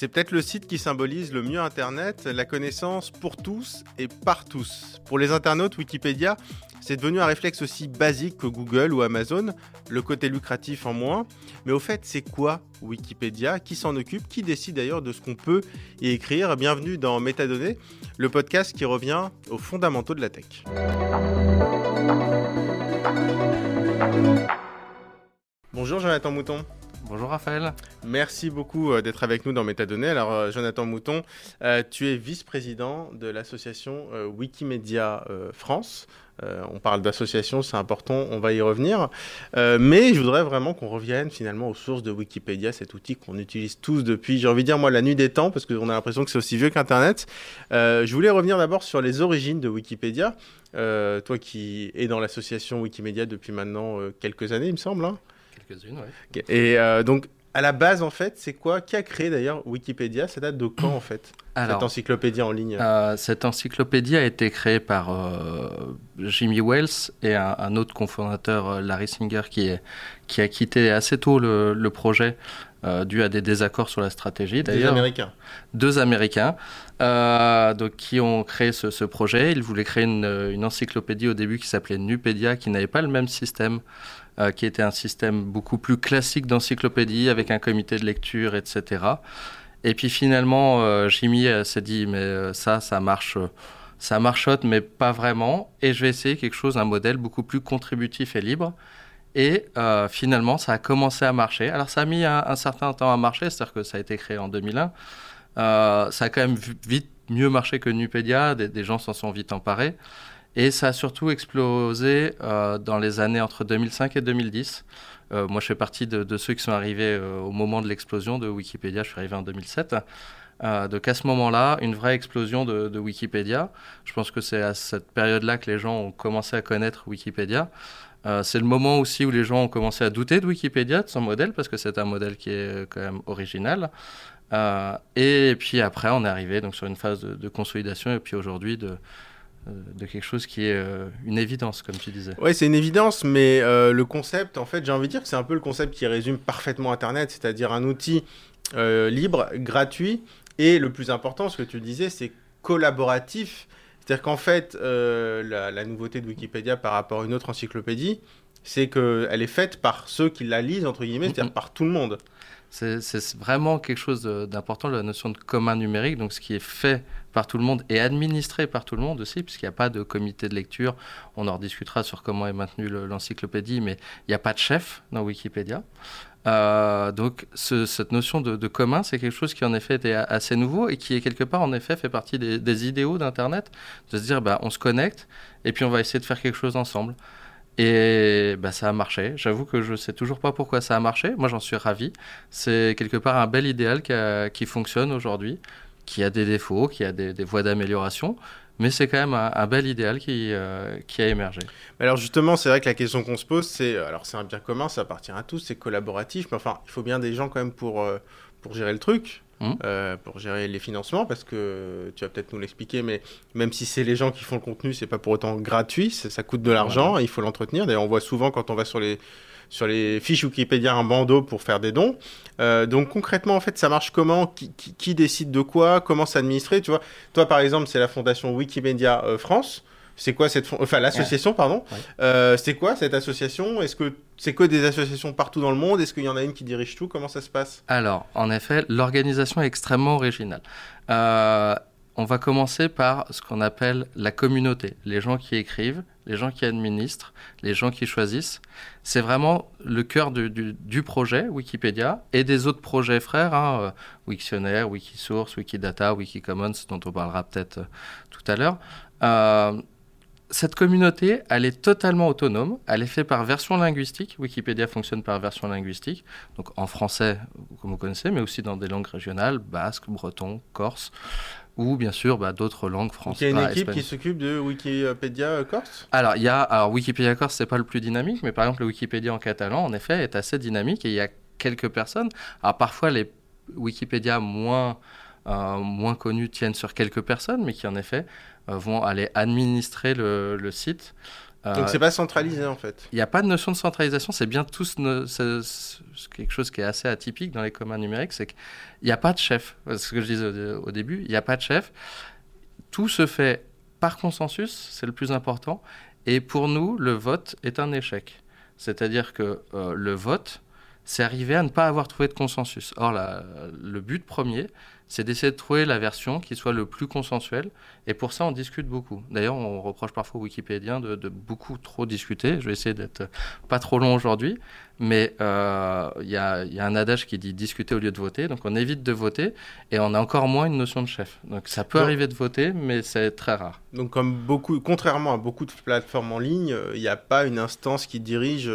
C'est peut-être le site qui symbolise le mieux Internet, la connaissance pour tous et par tous. Pour les internautes, Wikipédia, c'est devenu un réflexe aussi basique que Google ou Amazon, le côté lucratif en moins. Mais au fait, c'est quoi Wikipédia? Qui s'en occupe? Qui décide d'ailleurs de ce qu'on peut y écrire? Bienvenue dans Métadonnées, le podcast qui revient aux fondamentaux de la tech. Bonjour Jonathan Mouton. Bonjour Raphaël. Merci beaucoup euh, d'être avec nous dans Métadonnées. Alors euh, Jonathan Mouton, euh, tu es vice-président de l'association Wikimedia France. on parle d'association, c'est important, on va y revenir. mais je voudrais vraiment qu'on revienne finalement aux sources de Wikipédia, cet outil qu'on utilise tous depuis, j'ai envie de dire moi, la nuit des temps, parce qu'on a l'impression que c'est aussi vieux qu'Internet. je voulais revenir d'abord sur les origines de Wikipédia. toi qui es dans l'association Wikimedia depuis maintenant quelques années, il me semble. Hein et euh, donc, à la base, en fait, c'est quoi Qui a créé d'ailleurs Wikipédia? Ça date de quand, en fait Cette encyclopédie en ligne? euh, Cette encyclopédie a été créée par euh, Jimmy Wells et un, autre cofondateur, Larry Singer, qui, est, qui a quitté assez tôt le, projet dû à des désaccords sur la stratégie. Deux Américains. Deux Américains, donc, qui ont créé ce, projet. Ils voulaient créer une, une, encyclopédie au début qui s'appelait Nupedia, qui n'avait pas le même système euh, qui était un système beaucoup plus classique d'encyclopédie avec un comité de lecture, etc. Et puis finalement, euh, Jimmy euh, s'est dit, mais ça, ça marche, ça marchote, mais pas vraiment. Et je vais essayer quelque chose, un modèle beaucoup plus contributif et libre. Et finalement, ça a commencé à marcher. Alors, ça a mis un, certain temps à marcher, c'est-à-dire que ça a été créé en 2001. ça a quand même vite mieux marché que Nupedia, des, des gens s'en sont vite emparés. Et ça a surtout explosé euh, dans les années entre 2005 et 2010. Euh, moi, je fais partie de, ceux qui sont arrivés euh, au moment de l'explosion de Wikipédia. Je suis arrivé en 2007. donc à ce moment-là, une vraie explosion de, Wikipédia. Je pense que c'est à cette période-là que les gens ont commencé à connaître Wikipédia. c'est le moment aussi où les gens ont commencé à douter de Wikipédia, de son modèle, parce que c'est un modèle qui est quand même original. et puis après, on est arrivé donc sur une phase de, de consolidation, et puis aujourd'hui de, de quelque chose qui est euh, une évidence, comme tu disais. Oui, c'est une évidence, mais euh, le concept, en fait, j'ai envie de dire que c'est un peu le concept qui résume parfaitement Internet, c'est-à-dire un outil libre, gratuit, et le plus important, ce que tu disais, c'est collaboratif. C'est-à-dire qu'en fait, la, nouveauté de Wikipédia par rapport à une autre encyclopédie, c'est qu'elle est faite par ceux qui la lisent, entre guillemets, c'est-à-dire par tout le monde. C'est vraiment quelque chose d'important, la notion de commun numérique, donc ce qui est fait par tout le monde et administré par tout le monde aussi, puisqu'il n'y a pas de comité de lecture. On en rediscutera sur comment est maintenue l'encyclopédie, mais il n'y a pas de chef dans Wikipédia. Euh, donc cette notion de, commun, c'est quelque chose qui en effet était assez nouveau et qui est quelque part en effet fait partie des, idéaux d'Internet, de se dire bah, on se connecte et puis on va essayer de faire quelque chose ensemble. Et bah, ça a marché. J'avoue que je ne sais toujours pas pourquoi ça a marché. Moi, j'en suis ravi. C'est quelque part un bel idéal qui, fonctionne aujourd'hui, qui a des défauts, qui a des, voies d'amélioration. Mais c'est quand même un, bel idéal qui, euh, qui a émergé. Alors justement, c'est vrai que la question qu'on se pose, c'est, alors c'est un bien commun, ça appartient à tous, c'est collaboratif, mais enfin, il faut bien des gens quand même pour, euh, pour gérer le truc. Mmh. Euh, pour gérer les financements, parce que tu vas peut-être nous l'expliquer, mais même si c'est les gens qui font le contenu, c'est pas pour autant gratuit, ça, coûte de l'argent, il faut l'entretenir. D'ailleurs, on voit souvent quand on va sur les, sur les fiches Wikipédia un bandeau pour faire des dons. Euh, donc concrètement, en fait, ça marche comment? Qui, qui, décide de quoi? Comment s'administrer? Tu vois, toi par exemple, c'est la fondation Wikimedia euh, France. C'est quoi cette enfin l'association pardon euh, C'est quoi cette association? Est-ce que c'est que des associations partout dans le monde? Est-ce qu'il y en a une qui dirige tout? Comment ça se passe? Alors en effet, l'organisation est extrêmement originale. Euh, on va commencer par ce qu'on appelle la communauté, les gens qui écrivent, les gens qui administrent, les gens qui choisissent. C'est vraiment le cœur du, projet Wikipédia et des autres projets frères, hein, euh, Wiktionnaire, Wikisource, Wikidata, Wikicommons, dont on parlera peut-être tout à l'heure cette communauté, elle est totalement autonome. Elle est faite par version linguistique. Wikipédia fonctionne par version linguistique. Donc en français, comme vous connaissez, mais aussi dans des langues régionales, basque, breton, corse, ou bien sûr bah, d'autres langues françaises. Il y a une équipe qui s'occupe de Wikipédia Corse? Alors, il y a, alors Wikipédia Corse, c'est pas le plus dynamique, mais par exemple, le Wikipédia en catalan, en effet, est assez dynamique et il y a quelques personnes. Alors, parfois, les Wikipédia moins, euh, moins connus tiennent sur quelques personnes, mais qui en effet euh, vont aller administrer le, site. Donc c'est pas centralisé en fait. Il n'y a pas de notion de centralisation, c'est bien tout quelque chose qui est assez atypique dans les communs numériques, c'est qu'il n'y a pas de chef. C'est ce que je disais au, début, il n'y a pas de chef. Tout se fait par consensus, c'est le plus important. Et pour nous, le vote est un échec. C'est-à-dire que le vote, c'est arriver à ne pas avoir trouvé de consensus. Or, le but premier, c'est d'essayer de trouver la version qui soit le plus consensuelle. Et pour ça, on discute beaucoup. D'ailleurs, on reproche parfois aux Wikipédiens de, beaucoup trop discuter. Je vais essayer d'être pas trop long aujourd'hui. Mais euh, il y, a un adage qui dit discuter au lieu de voter. Donc, on évite de voter et on a encore moins une notion de chef. Donc, ça peut arriver de voter, mais c'est très rare. Donc, comme beaucoup, contrairement à beaucoup de plateformes en ligne, euh, il n'y a pas une instance qui dirige,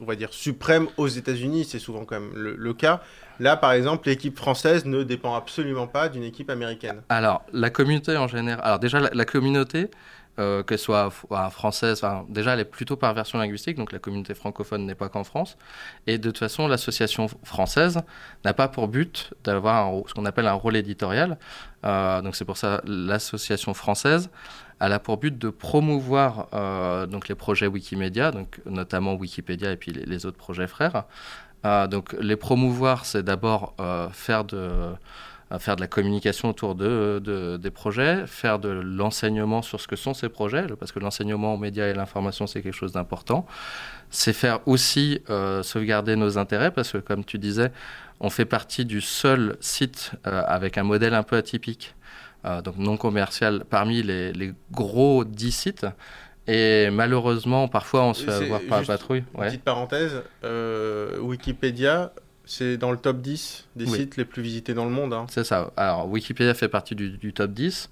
on va dire, suprême aux États-Unis. C'est souvent quand même le cas. Là, par exemple, l'équipe française ne dépend absolument pas d'une équipe américaine. Alors, la communauté en général. Alors, déjà, la, communauté, euh, qu'elle soit française, déjà, elle est plutôt par version linguistique, donc la communauté francophone n'est pas qu'en France. Et de toute façon, l'association française n'a pas pour but d'avoir ce qu'on appelle un rôle éditorial. Euh, donc, c'est pour ça l'association française. Elle a pour but de promouvoir euh, donc les projets Wikimedia, donc notamment Wikipédia et puis les autres projets frères, donc les promouvoir, c'est d'abord euh, faire de euh, faire de la communication autour de, des projets, faire de l'enseignement sur ce que sont ces projets, parce que l'enseignement aux médias et l'information, c'est quelque chose d'important. C'est faire aussi euh, sauvegarder nos intérêts, parce que comme tu disais, on fait partie du seul site avec un modèle un peu atypique, donc non commercial, parmi les, les gros 10 sites. Et malheureusement, parfois, on se fait avoir par la patrouille. Petite parenthèse, euh, Wikipédia, c'est dans le top 10 des sites les plus visités dans le monde. Hein. C'est ça. Alors, Wikipédia fait partie du, top 10.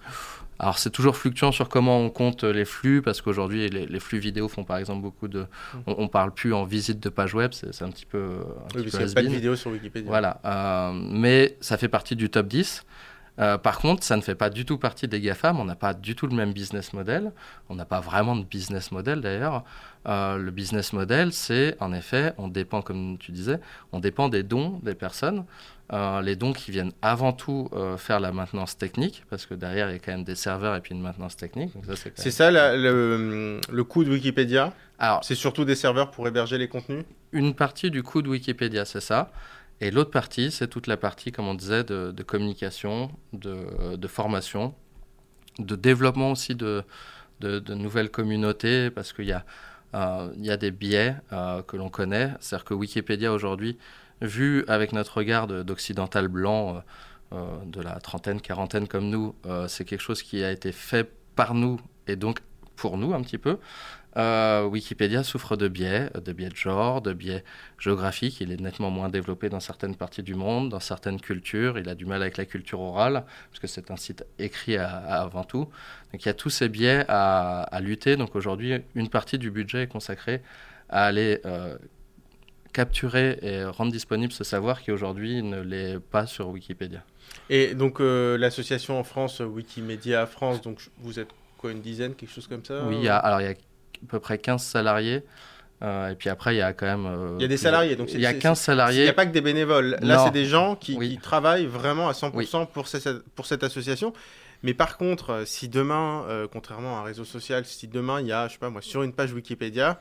Alors, c'est toujours fluctuant sur comment on compte les flux, parce qu'aujourd'hui, les, flux vidéo font par exemple beaucoup de. Mm. On, ne parle plus en visite de page web, c'est un petit peu. Un oui, parce n'y a pas de vidéo sur Wikipédia. Voilà. Euh, mais ça fait partie du top 10. Euh, par contre, ça ne fait pas du tout partie des GAFAM. On n'a pas du tout le même business model. On n'a pas vraiment de business model d'ailleurs. Euh, le business model, c'est en effet, on dépend, comme tu disais, on dépend des dons des personnes. Euh, les dons qui viennent avant tout faire la maintenance technique, parce que derrière, il y a quand même des serveurs et puis une maintenance technique. C'est ça le, le, coût de Wikipédia? C'est surtout des serveurs pour héberger les contenus? Une partie du coût de Wikipédia, c'est ça. Et l'autre partie, c'est toute la partie, comme on disait, de, communication, de, formation, de développement aussi de, de nouvelles communautés, parce qu'il y, euh, y a des biais euh, que l'on connaît. C'est-à-dire que Wikipédia aujourd'hui, vu avec notre regard d'occidental blanc, euh, de la trentaine, quarantaine comme nous, c'est quelque chose qui a été fait par nous et donc pour nous un petit peu. Euh, Wikipédia souffre de biais, de biais de genre, de biais géographiques. Il est nettement moins développé dans certaines parties du monde, dans certaines cultures. Il a du mal avec la culture orale, parce que c'est un site écrit avant tout. Donc il y a tous ces biais à, lutter. Donc aujourd'hui, une partie du budget est consacrée à aller euh, capturer et rendre disponible ce savoir qui aujourd'hui ne l'est pas sur Wikipédia. Et donc euh, l'association en France, Wikimedia France, donc vous êtes quoi, une dizaine, quelque chose comme ça Oui, alors il y a à peu près 15 salariés. Euh, et puis après, il y a quand même. Euh, il y a des salariés. Donc il y a 15 salariés. Il n'y a pas que des bénévoles. Là, c'est des gens qui, travaillent vraiment à 100% pour, cette, pour cette association. Mais par contre, euh, si demain, contrairement à un réseau social, si demain il y a, je sais pas moi, sur une page Wikipédia,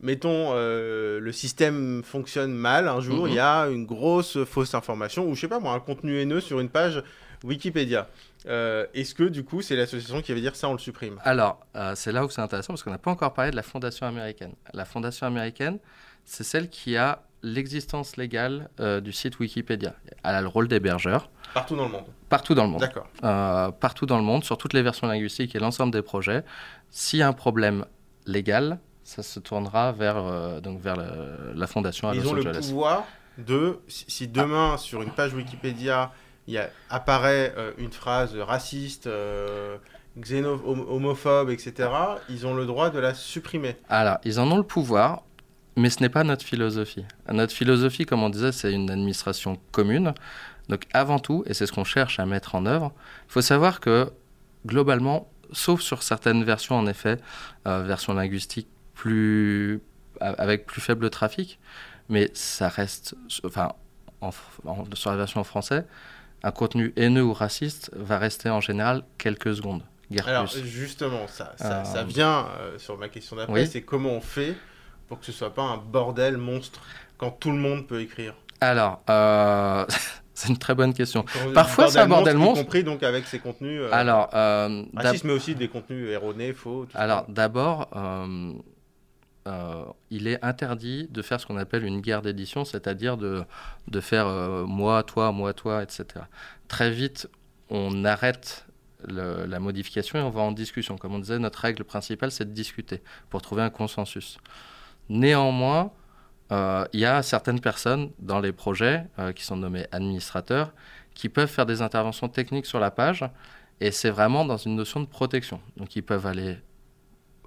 mettons, le système fonctionne mal un jour, il y mhm. a une grosse fausse information ou je sais pas moi, un contenu haineux sur une page Wikipédia. Euh, est-ce que du coup c'est l'association qui va dire ça on le supprime? Alors euh, c'est là où c'est intéressant parce qu'on n'a pas encore parlé de la fondation américaine. La fondation américaine c'est celle qui a l'existence légale euh, du site Wikipédia. Elle a le rôle d'hébergeur. Partout dans le monde Partout dans le monde. D'accord. partout dans le monde, sur toutes les versions linguistiques et l'ensemble des projets. S'il y a un problème légal, ça se tournera vers, donc vers la, fondation à Ils ont le pouvoir de, si demain sur une page Wikipédia il apparaît euh, une phrase raciste, euh, homophobe, etc., ils ont le droit de la supprimer. Alors, ils en ont le pouvoir, mais ce n'est pas notre philosophie. Notre philosophie, comme on disait, c'est une administration commune. Donc, avant tout, et c'est ce qu'on cherche à mettre en œuvre, il faut savoir que, globalement, sauf sur certaines versions, en effet, euh, versions linguistiques plus, avec plus faible trafic, mais ça reste, enfin, sur la version en français, un contenu haineux ou raciste va rester en général quelques secondes. Alors, plus. justement, ça, ça, ça vient sur ma question d'après, oui. c'est comment on fait pour que ce soit pas un bordel monstre quand tout le monde peut écrire Alors, euh, c'est une très bonne question. Parfois, c'est un bordel monstre. Y compris donc avec ses contenus. Euh, Alors, euh, racistes, mais aussi des contenus erronés, faux. Alors, d'abord, il est interdit de faire ce qu'on appelle une guerre d'édition, c'est-à-dire de, de faire moi, toi, moi, toi, etc. Très vite, on arrête la modification et on va en discussion. Comme on disait, notre règle principale, c'est de discuter pour trouver un consensus. Néanmoins, euh, il y a certaines personnes dans les projets euh, qui sont nommés administrateurs qui peuvent faire des interventions techniques sur la page et c'est vraiment dans une notion de protection. Donc ils peuvent aller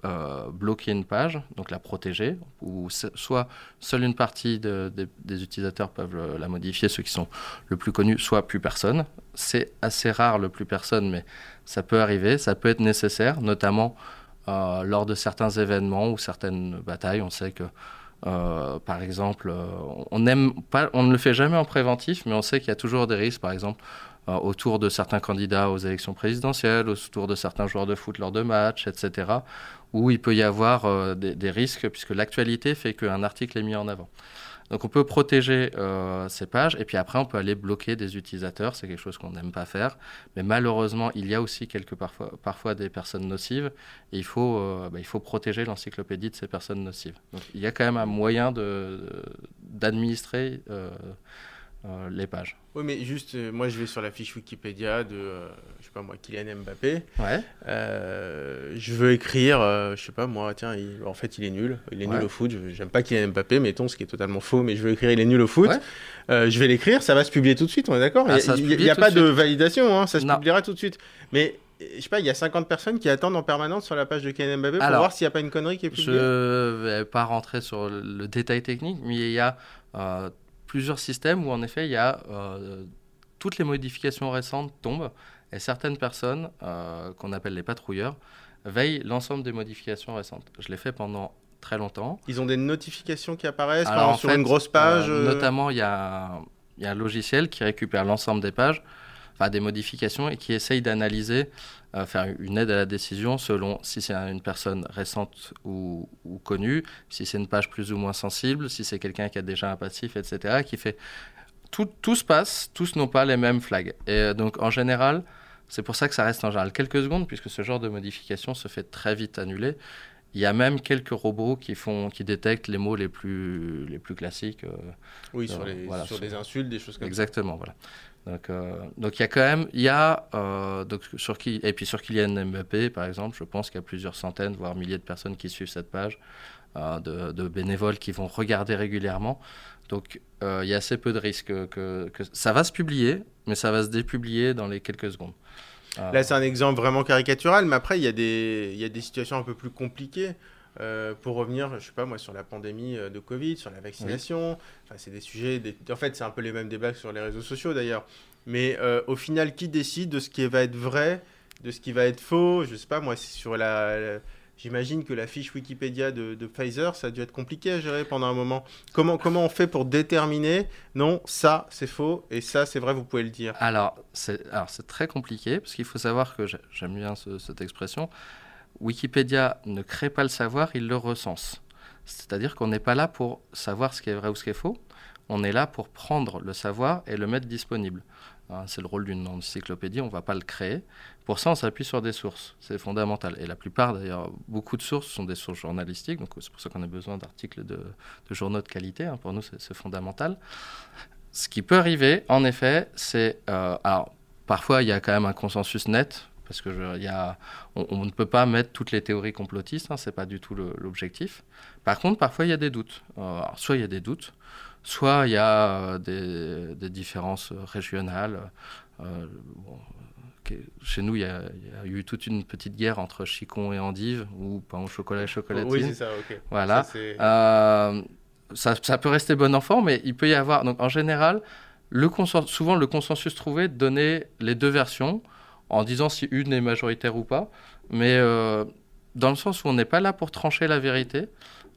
euh, bloquer une page, donc la protéger, ou soit seule une partie de, de, des utilisateurs peuvent la modifier, ceux qui sont le plus connus, soit plus personne. C'est assez rare le plus personne, mais ça peut arriver, ça peut être nécessaire, notamment euh, lors de certains événements ou certaines batailles. On sait que, euh, par exemple, on, aime pas, on ne le fait jamais en préventif, mais on sait qu'il y a toujours des risques, par exemple, autour de certains candidats aux élections présidentielles, autour de certains joueurs de foot lors de matchs, etc., où il peut y avoir euh, des, risques, puisque l'actualité fait qu'un article est mis en avant. Donc on peut protéger euh, ces pages et puis après on peut aller bloquer des utilisateurs, c'est quelque chose qu'on n'aime pas faire. Mais malheureusement, il y a aussi quelques parfois, parfois des personnes nocives et il faut, euh, bah, il faut protéger l'encyclopédie de ces personnes nocives. Donc il y a quand même un moyen d'administrer euh, les pages. Oui, mais juste, euh, moi je vais sur la fiche Wikipédia de, euh, je sais pas moi, Kylian Mbappé. Ouais. Euh, je veux écrire, je sais pas moi, tiens, il, en fait il est nul, il est ouais. nul au foot. J'aime pas Kylian Mbappé, mettons, ce qui est totalement faux, mais je veux écrire, il est nul au foot. Ouais. Je vais l'écrire, ça va se publier tout de suite, on est d'accord? Ah, Il n'y a, pas de validation, hein, ça se non. publiera tout de suite. Mais je sais pas, il y a 50 personnes qui attendent en permanence sur la page de Kylian Mbappé pour Alors, voir s'il n'y a pas une connerie qui est publiée. Je vais pas rentrer sur le, le détail technique, mais il y a plusieurs systèmes où en effet il y a euh, toutes les modifications récentes tombent et certaines personnes euh, qu'on appelle les patrouilleurs veillent l'ensemble des modifications récentes. Je l'ai fait pendant très longtemps. Ils ont des notifications qui apparaissent Alors, sur fait, une grosse page euh, Notamment, il y, y a un logiciel qui récupère l'ensemble des pages, enfin des modifications, et qui essaye d'analyser, euh, faire une aide à la décision selon si c'est une personne récente ou, ou connue, si c'est une page plus ou moins sensible, si c'est quelqu'un qui a déjà un passif, etc., qui fait tout, tout, se passe, tous n'ont pas les mêmes flags. Et donc, en général, c'est pour ça que ça reste en général quelques secondes, puisque ce genre de modification se fait très vite annuler. Il y a même quelques robots qui, font, qui détectent les mots les plus, les plus classiques. Euh, oui, sur, les, voilà, sur, sur des insultes, des choses comme exactement, ça. Exactement, voilà. Donc, euh, donc il y a quand même, il y a, euh, donc sur qui, et puis sur Kylian Mbappé, par exemple, je pense qu'il y a plusieurs centaines, voire milliers de personnes qui suivent cette page, euh, de, de, bénévoles qui vont regarder régulièrement. Donc euh, il y a assez peu de risques que, que, que, ça va se publier, mais ça va se dépublier dans les quelques secondes. Euh... Là, c'est un exemple vraiment caricatural, mais après, il y, a des, il y a des situations un peu plus compliquées. Euh, pour revenir, je sais pas moi, sur la pandémie de Covid, sur la vaccination, oui. enfin, c'est des sujets. Des... En fait, c'est un peu les mêmes débats que sur les réseaux sociaux d'ailleurs. Mais euh, au final, qui décide de ce qui va être vrai, de ce qui va être faux? Je sais pas moi, sur la, la J'imagine que la fiche Wikipédia de, Pfizer, ça a dû être compliqué à gérer pendant un moment. Comment, comment on fait pour déterminer non, ça c'est faux et ça c'est vrai, vous pouvez le dire? Alors, c'est très compliqué parce qu'il faut savoir que j'aime bien ce, cette expression. Wikipédia ne crée pas le savoir, il le recense. C'est-à-dire qu'on n'est pas là pour savoir ce qui est vrai ou ce qui est faux. On est là pour prendre le savoir et le mettre disponible. C'est le rôle d'une encyclopédie, on ne va pas le créer. Pour ça, on s'appuie sur des sources, c'est fondamental. Et la plupart, d'ailleurs, beaucoup de sources sont des sources journalistiques, donc c'est pour ça qu'on a besoin d'articles de, journaux de qualité. Hein. Pour nous, c'est fondamental. Ce qui peut arriver, en effet, c'est... Euh, alors, parfois, il y a quand même un consensus net, parce que je, y a, on, ne peut pas mettre toutes les théories complotistes, hein, c'est pas du tout l'objectif. Par contre, parfois, il y a des doutes. Euh, alors, soit il y a des doutes, soit il y a des, des différences régionales. Euh, chez nous, il y, a, il y, a, eu toute une petite guerre entre chicon et endive, ou pain au chocolat et chocolatine. Oui, c'est ça, ok. Voilà. Ça, euh, ça, ça, peut rester bon enfant, mais il peut y avoir. Donc, en général, le souvent, le consensus trouvé donnait les deux versions, en disant si une est majoritaire ou pas. Mais euh, dans le sens où on n'est pas là pour trancher la vérité.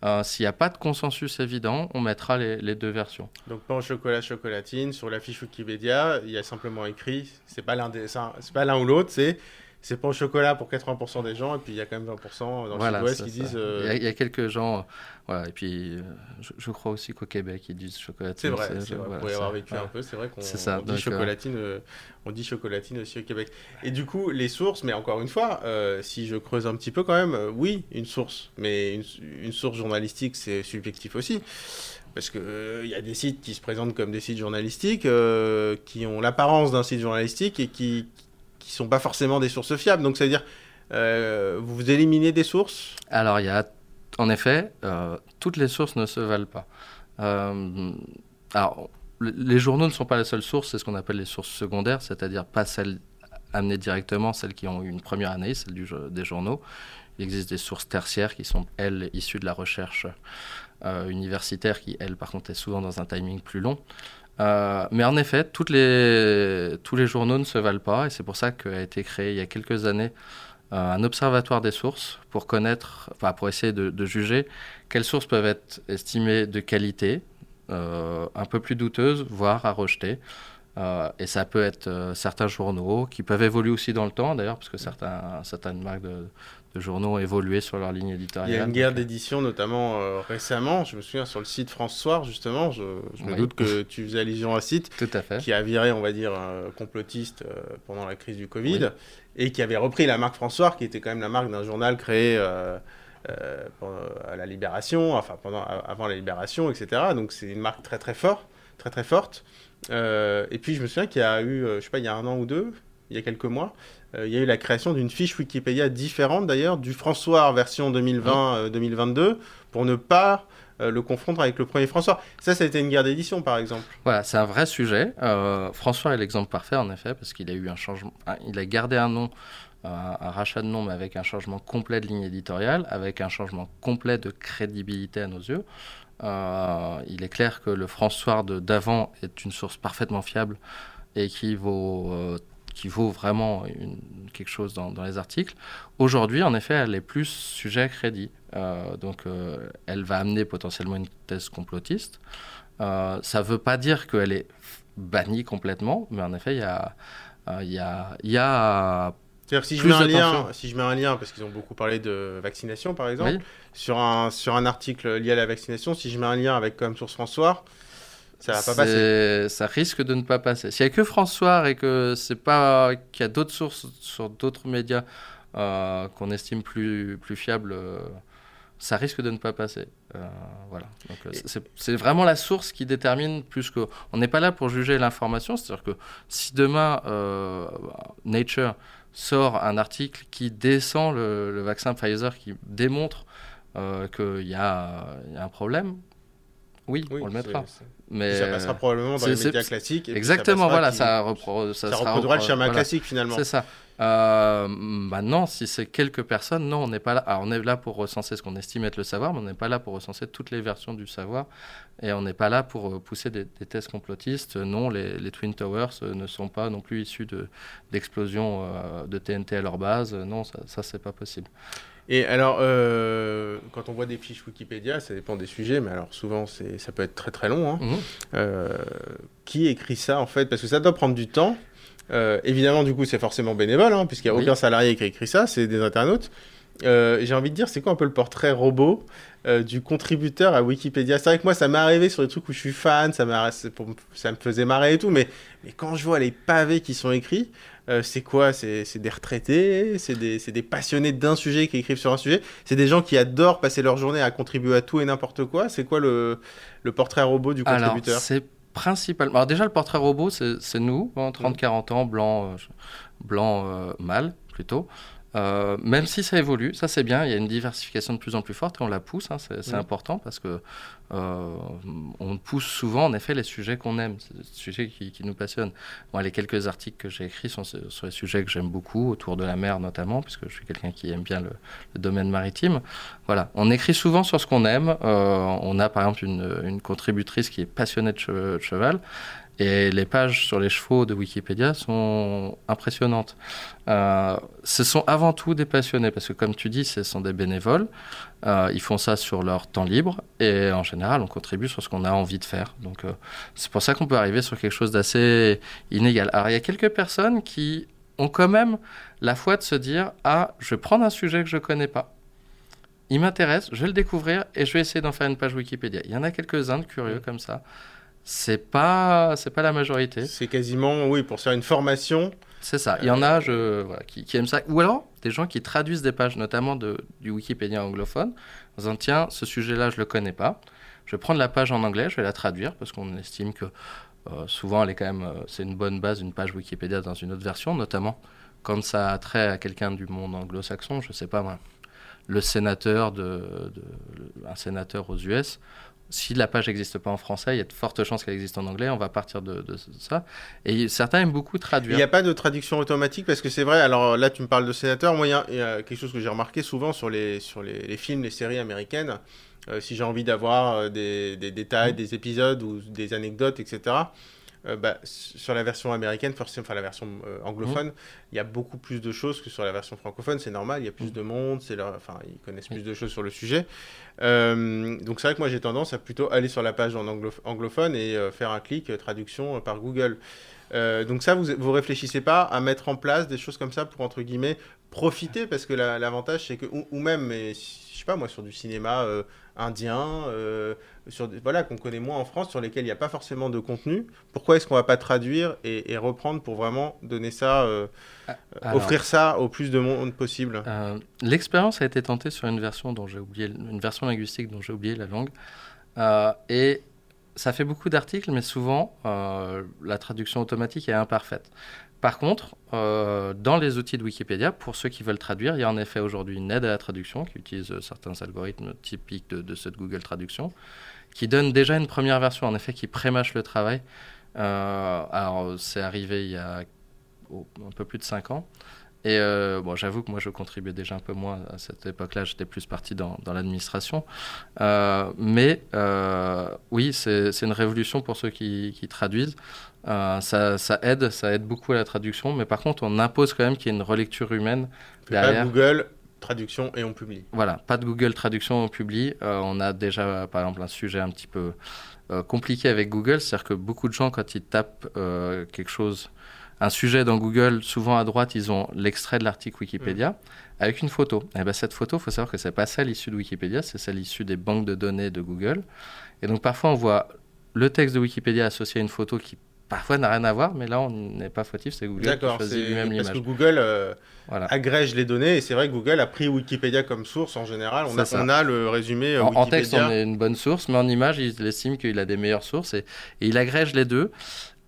Euh, S'il n'y a pas de consensus évident, on mettra les, deux versions. Donc pain au chocolat, chocolatine, sur la fiche Wikipédia, il y a simplement écrit, pas c'est pas l'un ou l'autre, c'est c'est pas au chocolat pour 80% des gens, et puis il y a quand même 20% dans le sud-ouest qui disent. Il, y a, quelques gens, voilà, et puis je, crois aussi qu'au Québec ils disent chocolatine. C'est vrai, c'est vrai. Voilà, avoir vécu un peu, c'est vrai qu'on dit chocolatine, on dit chocolatine aussi au Québec. Et du coup, les sources, mais encore une fois, si je creuse un petit peu quand même, oui, une source, mais une, une source journalistique, c'est subjectif aussi. Parce qu'il il y a des sites qui se présentent comme des sites journalistiques, qui ont l'apparence d'un site journalistique et qui qui sont pas forcément des sources fiables. Donc, ça veut dire, euh, vous éliminez des sources? Alors, il y a, en effet, euh, toutes les sources ne se valent pas. Euh, alors, les journaux ne sont pas la seule source, c'est ce qu'on appelle les sources secondaires, c'est-à-dire pas celles amenées directement, celles qui ont eu une première analyse, celles du, des journaux. Il existe des sources tertiaires qui sont, elles, issues de la recherche universitaire, qui, elles, par contre, est souvent dans un timing plus long. Euh, mais en effet, les, tous les journaux ne se valent pas, et c'est pour ça qu'a été créé il y a quelques années euh, un observatoire des sources pour connaître, enfin, pour essayer de, juger quelles sources peuvent être estimées de qualité, euh, un peu plus douteuses, voire à rejeter. et ça peut être certains journaux qui peuvent évoluer aussi dans le temps, d'ailleurs, parce que certains, certaines marques de, de journaux ont évolué sur leur ligne éditoriale. Il y a une guerre d'édition, notamment euh, récemment. Je me souviens sur le site France Soir, justement. Je, me doute que tu faisais allusion à un site Tout à fait. qui a viré, on va dire, un complotiste euh, pendant la crise du Covid et qui avait repris la marque François, qui était quand même la marque d'un journal créé euh, à la Libération, enfin pendant, avant la Libération, etc. Donc c'est une marque très très forte, très très forte. et puis je me souviens qu'il y a eu, je sais pas, il y a un an ou deux, il y a quelques mois, euh, il y a eu la création d'une fiche Wikipédia différente d'ailleurs du François version 2020-2022 euh, pour ne pas euh, le confondre avec le premier François. Ça, ça a été une guerre d'édition, par exemple. Voilà, c'est un vrai sujet. François est l'exemple parfait, en effet, parce qu'il a eu un changement. Il a gardé un nom, un, rachat de nom, mais avec un changement complet de ligne éditoriale, avec un changement complet de crédibilité à nos yeux. il est clair que le François d'avant est une source parfaitement fiable et qui vaut qui vaut vraiment quelque chose dans, les articles. Aujourd'hui, en effet, elle est plus sujet à crédit. Euh, donc, euh, elle va amener potentiellement une thèse complotiste. Euh, ça ne veut pas dire qu'elle est bannie complètement, mais en effet, il y a, il y a, y a c'est-à-dire si je mets un lien, si je mets un lien, parce qu'ils ont beaucoup parlé de vaccination par exemple, sur un sur un article lié à la vaccination, si je mets un lien avec comme source François, ça risque de ne pas passer. S'il n'y a que François et que c'est pas qu'il y a d'autres sources sur d'autres médias euh, qu'on estime plus, plus fiables, euh, ça risque de ne pas passer. Euh, voilà. c'est vraiment la source qui détermine plus que. On n'est pas là pour juger l'information. C'est-à-dire que si demain Nature sort un article qui descend le, vaccin Pfizer, qui démontre qu'il y, a un problème, oui, on le mettra. Mais ça passera probablement dans les médias classiques. exactement, voilà, ça, ça, reproduira le schéma classique finalement. C'est ça. Euh, maintenant, si c'est quelques personnes, non, on n'est pas là. Alors, on est là pour recenser ce qu'on estime être le savoir, mais on n'est pas là pour recenser toutes les versions du savoir. Et on n'est pas là pour euh, pousser des, thèses complotistes. Non, les, Twin Towers euh, ne sont pas non plus issus d'explosions de, de, TNT à leur base. Non, ça, ça c'est pas possible. Et alors, euh, quand on voit des fiches Wikipédia, ça dépend des sujets, mais alors souvent ça peut être très très long. Hein. Mhm. Euh, qui écrit ça en fait? Parce que ça doit prendre du temps. Euh, évidemment, du coup, c'est forcément bénévole, hein, puisqu'il n'y a aucun salarié qui écrit ça, c'est des internautes. J'ai envie de dire, c'est quoi un peu le portrait robot du contributeur à Wikipédia? C'est vrai que moi, ça m'est arrivé sur des trucs où je suis fan, ça, ça me faisait marrer et tout, mais, mais quand je vois les pavés qui sont écrits, euh, c'est quoi? C'est des retraités? C'est des, des, passionnés d'un sujet qui écrivent sur un sujet? C'est des gens qui adorent passer leur journée à contribuer à tout et n'importe quoi? C'est quoi le, le, portrait robot du contributeur? C'est principalement. Alors, déjà, le portrait robot, c'est nous, 30-40 hein, ans, blanc, euh, blanc euh, mâle plutôt. Euh, même si ça évolue, ça c'est bien, il y a une diversification de plus en plus forte et on la pousse, hein, c'est important parce que euh, on pousse souvent en effet les sujets qu'on aime, les sujets qui, nous passionnent. Moi, les quelques articles que j'ai écrits sont sur les sujets que j'aime beaucoup, autour de la mer notamment, puisque je suis quelqu'un qui aime bien le, domaine maritime. Voilà, on écrit souvent sur ce qu'on aime. Euh, on a par exemple une, une, contributrice qui est passionnée de cheval et les pages sur les chevaux de Wikipédia sont impressionnantes. Euh, ce sont avant tout des passionnés, parce que comme tu dis, ce sont des bénévoles. Euh, ils font ça sur leur temps libre, et en général, on contribue sur ce qu'on a envie de faire. Donc euh, c'est pour ça qu'on peut arriver sur quelque chose d'assez inégal. Alors il y a quelques personnes qui ont quand même la foi de se dire ah, je vais prendre un sujet que je ne connais pas. Il m'intéresse, je vais le découvrir et je vais essayer d'en faire une page Wikipédia. Il y en a quelques-uns de curieux comme ça. C'est pas, c'est pas la majorité. C'est quasiment, oui, pour faire une formation. C'est ça. Il y en a je, qui, aiment ça. Ou alors, des gens qui traduisent des pages, notamment de, du Wikipédia anglophone, en disant Tiens, ce sujet-là, je le connais pas. Je vais prendre la page en anglais, je vais la traduire, parce qu'on estime que euh, souvent, elle est quand même, euh, c'est une bonne base, une page Wikipédia dans une autre version, notamment quand ça a trait à quelqu'un du monde anglo-saxon, je sais pas moi, le sénateur de, un sénateur aux US si la page n'existe pas en français, il y a de fortes chances qu'elle existe en anglais. On va partir de, ça. Et certains aiment beaucoup traduire. Il n'y a pas de traduction automatique parce que c'est vrai. Alors là, tu me parles de sénateur. Moi, il y, a quelque chose que j'ai remarqué souvent sur les, sur les, films, les séries américaines. Euh, si j'ai envie d'avoir euh, des, des, détails, des épisodes ou des anecdotes, etc. Euh, bah, sur la version américaine, forcément, enfin la version euh, anglophone, mmh. il y a beaucoup plus de choses que sur la version francophone. C'est normal, il y a plus mmh. de monde, c'est enfin, ils connaissent plus de choses sur le sujet. Euh, donc c'est vrai que moi j'ai tendance à plutôt aller sur la page en anglophone et faire un clic traduction par Google. donc ça, vous, vous réfléchissez pas à mettre en place des choses comme ça pour entre guillemets profiter parce que l'avantage c'est que ou, même mais je sais pas moi sur du cinéma indien, sur voilà, qu'on connaît moins en France, sur lesquels il n'y a pas forcément de contenu. Pourquoi est-ce qu'on ne va pas traduire et, reprendre pour vraiment donner ça, euh, ah, offrir ça au plus de monde possible? euh, L'expérience a été tentée sur une version dont j'ai oublié, une version linguistique dont j'ai oublié la langue, et ça fait beaucoup d'articles, mais souvent la traduction automatique est imparfaite. Par contre, euh, dans les outils de Wikipédia, pour ceux qui veulent traduire, il y a en effet aujourd'hui une aide à la traduction qui utilise euh, certains algorithmes typiques de, de ceux de Google Traduction, qui donne déjà une première version, en effet, qui prémâche le travail. Euh, alors, c'est arrivé il y a un peu plus de 5 ans. Et euh, bon, j'avoue que moi, je contribuais déjà un peu moins à cette époque-là. J'étais plus parti dans, dans l'administration. Euh, mais euh, oui, c'est une révolution pour ceux qui, qui traduisent. Ça, ça, aide, ça aide beaucoup à la traduction. Mais par contre, on impose quand même qu'il y ait une relecture humaine derrière. Pas Google traduction et on publie. Voilà, pas de Google traduction, on publie. on a déjà, par exemple, un sujet un petit peu compliqué avec Google. C'est-à-dire que beaucoup de gens, quand ils tapent quelque chose un sujet dans Google, souvent à droite, ils ont l'extrait de l'article Wikipédia mm. avec une photo. Et eh ben, cette photo, il faut savoir que ce n'est pas celle issue de Wikipédia, c'est celle issue des banques de données de Google. Et donc parfois, on voit le texte de Wikipédia associé à une photo qui parfois n'a rien à voir, mais là, on n'est pas fautif, c'est Google qui choisit lui-même l'image. Parce que Google euh, agrège les données, et c'est vrai que Google a pris Wikipédia comme source en général. On, a, on a, le résumé en, Wikipédia. En texte, on est une bonne source, mais en image, il estime qu'il a des meilleures sources, et, et il agrège les deux.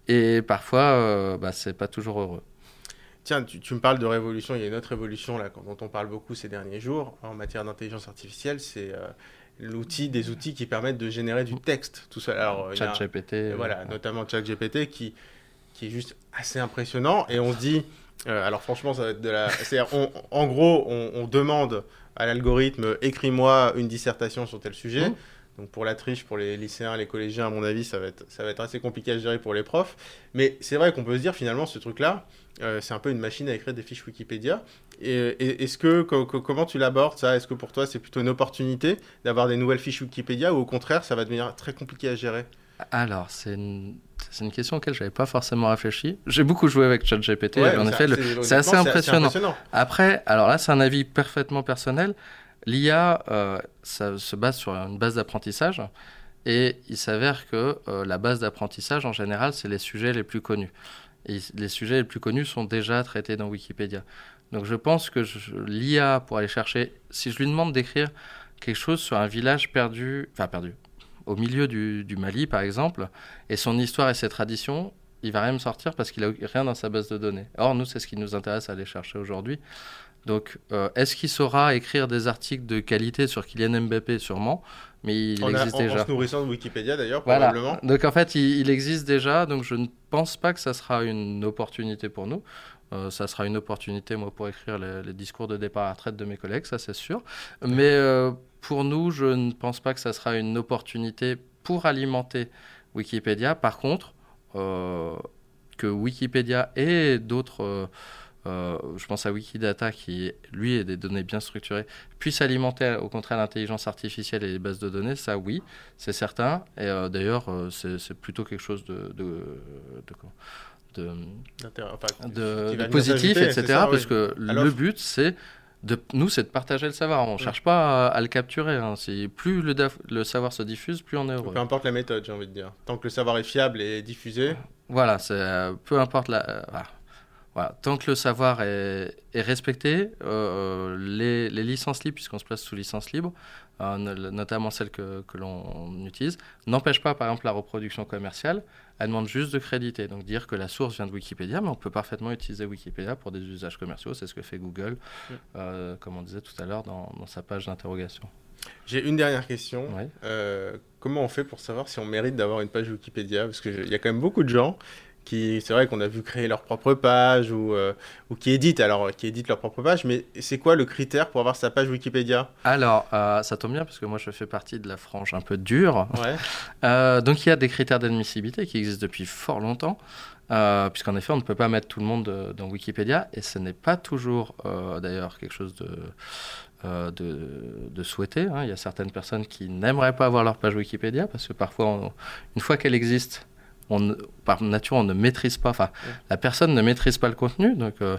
Et parfois, euh, bah, c'est pas toujours heureux. Tiens, tu, me parles de révolution. Il y a une autre révolution là, dont on parle beaucoup ces derniers jours en matière d'intelligence artificielle. C'est euh, l'outil, des outils qui permettent de générer du texte tout seul. Alors, ChatGPT. Voilà, notamment ChatGPT qui, qui est juste assez impressionnant. Et on se dit, euh, alors franchement, ça va être de la. en gros, on, demande à l'algorithme écris-moi une dissertation sur tel sujet. Mmh. Donc pour la triche, pour les lycéens, les collégiens, à mon avis, ça va être, ça va être assez compliqué à gérer pour les profs. Mais c'est vrai qu'on peut se dire finalement, ce truc-là, euh, c'est un peu une machine à écrire des fiches Wikipédia. Et, est-ce que, comment tu l'abordes ça? Est-ce que pour toi, c'est plutôt une opportunité d'avoir des nouvelles fiches Wikipédia ou au contraire, ça va devenir très compliqué à gérer? Alors, c'est une, une, question auquel je n'avais pas forcément réfléchi. J'ai beaucoup joué avec ChatGPT, en effet, c'est assez, impressionnant. Après, alors là, c'est un avis parfaitement personnel. L'IA, euh, ça se base sur une base d'apprentissage. Et il s'avère que euh, la base d'apprentissage, en général, c'est les sujets les plus connus. Les sujets les plus connus sont déjà traités dans Wikipédia. Donc je pense que l'IA, pour aller chercher, si je lui demande d'écrire quelque chose sur un village perdu, enfin perdu, au milieu du, du, Mali par exemple, et son histoire et ses traditions, il va rien me sortir parce qu'il a rien dans sa base de données. Or, nous, c'est ce qui nous intéresse à aller chercher aujourd'hui. Donc, euh, est-ce qu'il saura écrire des articles de qualité sur Kylian Mbappé? Sûrement, mais il existe déjà. En se nourrissant de Wikipédia d'ailleurs, probablement. Donc en fait, il, existe déjà, donc je ne pense pas que ça sera une opportunité pour nous. Euh, ça sera une opportunité, moi, pour écrire les, discours de départ à la retraite de mes collègues, ça c'est sûr. Mais euh, pour nous, je ne pense pas que ça sera une opportunité pour alimenter Wikipédia. Par contre, que Wikipédia et d'autres euh, je pense à Wikidata qui, lui, est des données bien structurées, puisse alimenter au contraire l'intelligence artificielle et les bases de données, ça oui, c'est certain. Et euh, d'ailleurs, euh, c'est plutôt quelque chose de, de, de, positif, etc. parce que le but, c'est de, nous, c'est de partager le savoir. On ne cherche pas à, le capturer. Hein. Plus le, le, savoir se diffuse, plus on est heureux. Peu importe la méthode, j'ai envie de dire. Tant que le savoir est fiable et diffusé. Voilà, peu importe la. Voilà. Tant que le savoir est, est respecté, euh, les, les, licences libres, puisqu'on se place sous licence libre, euh, notamment celles que, que l'on utilise, n'empêchent pas, par exemple, la reproduction commerciale. Elle demande juste de créditer, donc dire que la source vient de Wikipédia, mais on peut parfaitement utiliser Wikipédia pour des usages commerciaux. C'est ce que fait Google, euh, comme on disait tout à l'heure dans, dans, sa page d'interrogation. J'ai une dernière question. comment on fait pour savoir si on mérite d'avoir une page Wikipédia? Parce qu'il y a quand même beaucoup de gens qui, c'est vrai qu'on a vu créer leur propre page ou, euh, ou qui éditent, alors qui éditent leur propre page, mais c'est quoi le critère pour avoir sa page Wikipédia? Alors, euh, ça tombe bien parce que moi je fais partie de la frange un peu dure. Ouais. Euh, donc il y a des critères d'admissibilité qui existent depuis fort longtemps. Puisqu'en effet, on ne peut pas mettre tout le monde dans Wikipédia, et ce n'est pas toujours d'ailleurs quelque chose de, de. Hein. Il y a certaines personnes qui n'aimeraient pas avoir leur page Wikipédia, parce que parfois, une fois qu'elle existe, on, par nature, on ne maîtrise pas, enfin, la personne ne maîtrise pas le contenu, donc euh,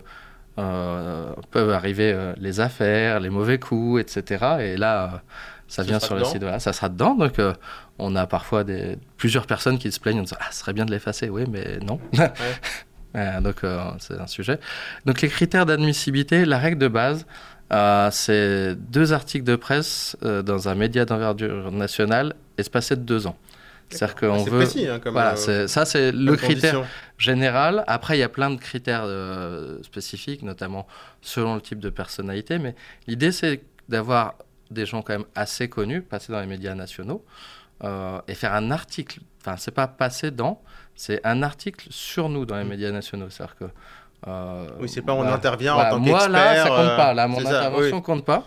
euh peuvent arriver euh, les affaires, les mauvais coups, etc. Et là, ça, vient sur le site, voilà, ça sera dedans. Donc, on a parfois des, plusieurs personnes qui se plaignent en disant Ah, ce serait bien de l'effacer. Oui, mais non. donc, c'est un sujet. Donc, les critères d'admissibilité, la règle de base, c'est deux articles de presse dans un média d'envergure nationale espacés de deux ans. C'est-à-dire qu'on veut. Précis, hein, comme, voilà, euh, ça c'est le critère général. Après, il y a plein de critères euh, spécifiques, notamment selon le type de personnalité. Mais l'idée, c'est d'avoir des gens quand même assez connus, passer dans les médias nationaux, euh, et faire un article. Enfin, c'est pas passer dans, c'est un article sur nous dans les mmh. médias nationaux. C'est-à-dire que euh, oui, c'est pas on intervient en tant qu'expert. Moi là, ça compte pas. Là, mon intervention compte pas,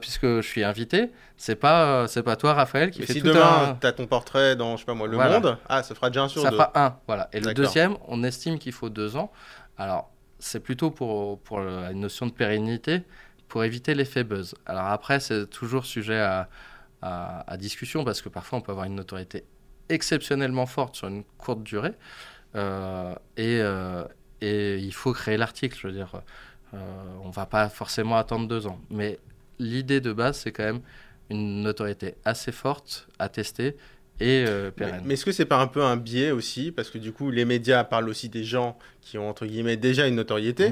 puisque je suis invité. C'est pas, c'est pas toi, Raphaël, qui fait si tout demain, tu as ton portrait dans, je sais pas moi, Le Monde, ah, ça fera déjà un sur ça deux. Ça fera un, voilà. Et le deuxième, on estime qu'il faut deux ans. Alors, c'est plutôt pour, pour une notion de pérennité, pour éviter l'effet buzz. Alors après, c'est toujours sujet à, à, discussion, parce que parfois, on peut avoir une notoriété exceptionnellement forte sur une courte durée. Euh, et, euh, et il faut créer l'article. Je veux dire, euh, on va pas forcément attendre deux ans. Mais l'idée de base, c'est quand même une notoriété assez forte à tester et euh, pérenne. Mais, est-ce que c'est pas un peu un biais aussi? Parce que du coup, les médias parlent aussi des gens qui ont, entre guillemets, déjà une notoriété.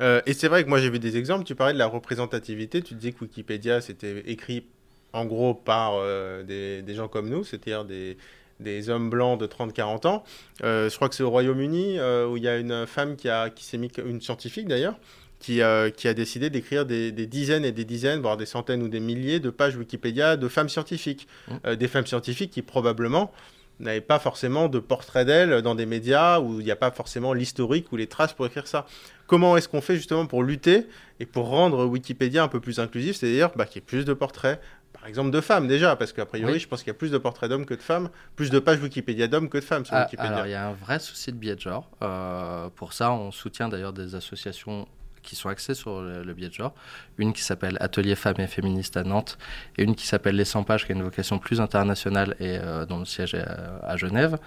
Euh, et c'est vrai que moi, j'ai vu des exemples. Tu parlais de la représentativité. Tu disais que Wikipédia, c'était écrit en gros par euh, des, des, gens comme nous, c'est-à-dire des, des hommes blancs de 30-40 ans. Euh, je crois que c'est au Royaume-Uni euh, où il y a une femme qui, a, qui s'est mis, une scientifique d'ailleurs, qui, euh, qui, a décidé d'écrire des, dizaines et des dizaines, voire des centaines ou des milliers de pages Wikipédia de femmes scientifiques. Mmh. des femmes scientifiques qui probablement n'avaient pas forcément de portrait d'elles dans des médias où il n'y a pas forcément l'historique ou les traces pour écrire ça. Comment est-ce qu'on fait justement pour lutter et pour rendre Wikipédia un peu plus inclusif, c'est-à-dire bah, qu'il y ait plus de portraits, par exemple de femmes déjà, parce qu'a priori, je pense qu'il y a plus de portraits d'hommes que de femmes, plus de pages Wikipédia d'hommes que de femmes sur ah, Wikipédia. Alors il y a un vrai souci de biais de genre. Euh, pour ça, on soutient d'ailleurs des associations qui sont axées sur le, biais de genre. Une qui s'appelle Atelier Femmes et Féministes à Nantes, et une qui s'appelle Les 100 pages, qui a une vocation plus internationale et euh, dont le siège est à, Genève.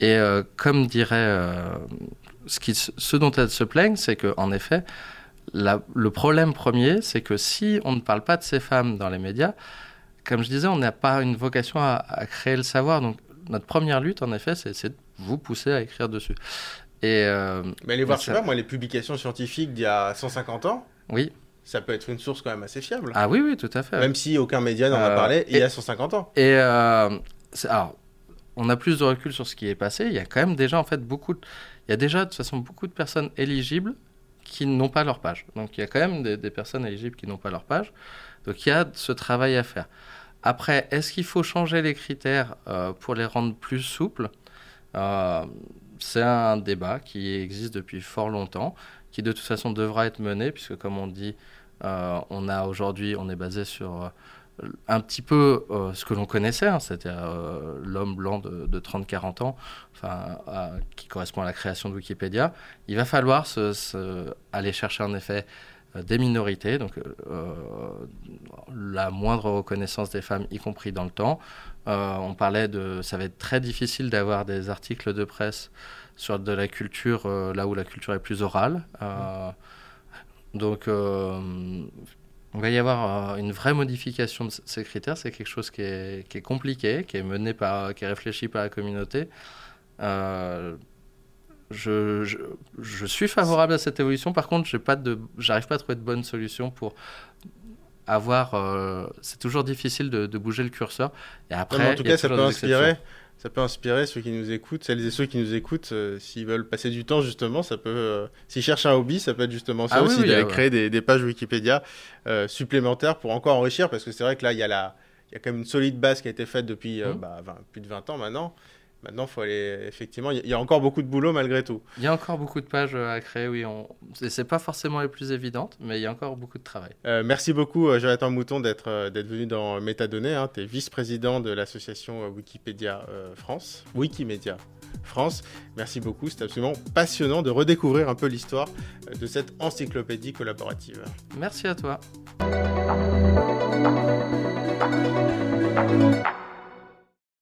Et euh, comme dirait, ce, qui, ce dont elles se plaignent, c'est qu'en effet, le problème premier, c'est que si on ne parle pas de ces femmes dans les médias, comme je disais, on n'a pas une vocation à, créer le savoir. Donc, notre première lutte, en effet, c'est de vous pousser à écrire dessus. Et, euh, mais allez voir, je sais pas, moi, les publications scientifiques d'il y a 150 ans. Oui. Ça peut être une source quand même assez fiable. Ah oui, oui, tout à fait. Même si aucun média n'en a euh, parlé il y a 150 ans. Et euh, alors, on a plus de recul sur ce qui est passé. Il y a quand même déjà, en fait, beaucoup. Il y a déjà, de toute façon, beaucoup de personnes éligibles qui n'ont pas leur page. Donc il y a quand même des, personnes éligibles qui n'ont pas leur page. Donc il y a ce travail à faire. Après, est-ce qu'il faut changer les critères euh, pour les rendre plus souples? Euh, C'est un débat qui existe depuis fort longtemps, qui de toute façon devra être mené, puisque comme on dit, euh, on a aujourd'hui, on est basé sur un petit peu euh, ce que l'on connaissait, hein, c'était euh, l'homme blanc de, 30-40 ans, qui correspond à la création de Wikipédia. Il va falloir aller chercher en effet euh, des minorités, donc la moindre reconnaissance des femmes, y compris dans le temps, on parlait de, ça va être très difficile d'avoir des articles de presse sur de la culture là où la culture est plus orale. donc il va y avoir une vraie modification de ces critères. C'est quelque chose qui est, qui est, compliqué, qui est mené par, qui est réfléchi par la communauté. Euh, je, je, suis favorable à cette évolution. Par contre, je n'arrive pas à trouver de bonne solution pour avoir. Euh, c'est toujours difficile de, bouger le curseur. Et après, en tout cas, ça peut inspirer. Ça peut inspirer ceux qui nous écoutent, celles et ceux qui nous écoutent, euh, s'ils veulent passer du temps justement, ça peut, s'ils cherchent un hobby, ça peut être justement ça ah aussi, d'aller créer des, des, pages Wikipédia supplémentaires pour encore enrichir, parce que c'est vrai que là, il y a la, il y a quand même une solide base qui a été faite depuis mmh. bah, plus de 20 ans maintenant. Maintenant, faut aller. Effectivement, il y, a encore beaucoup de boulot malgré tout. Il y a encore beaucoup de pages à créer, oui. On... C'est pas forcément les plus évidentes, mais il y a encore beaucoup de travail. Euh, merci beaucoup, euh, Jonathan Mouton, d'être euh, d'être venu dans Métadonnées. Hein. Tu es vice-président de l'association Wikipédia France, Wikimedia France. Merci beaucoup. C'est absolument passionnant de redécouvrir un peu l'histoire de cette encyclopédie collaborative. Merci à toi.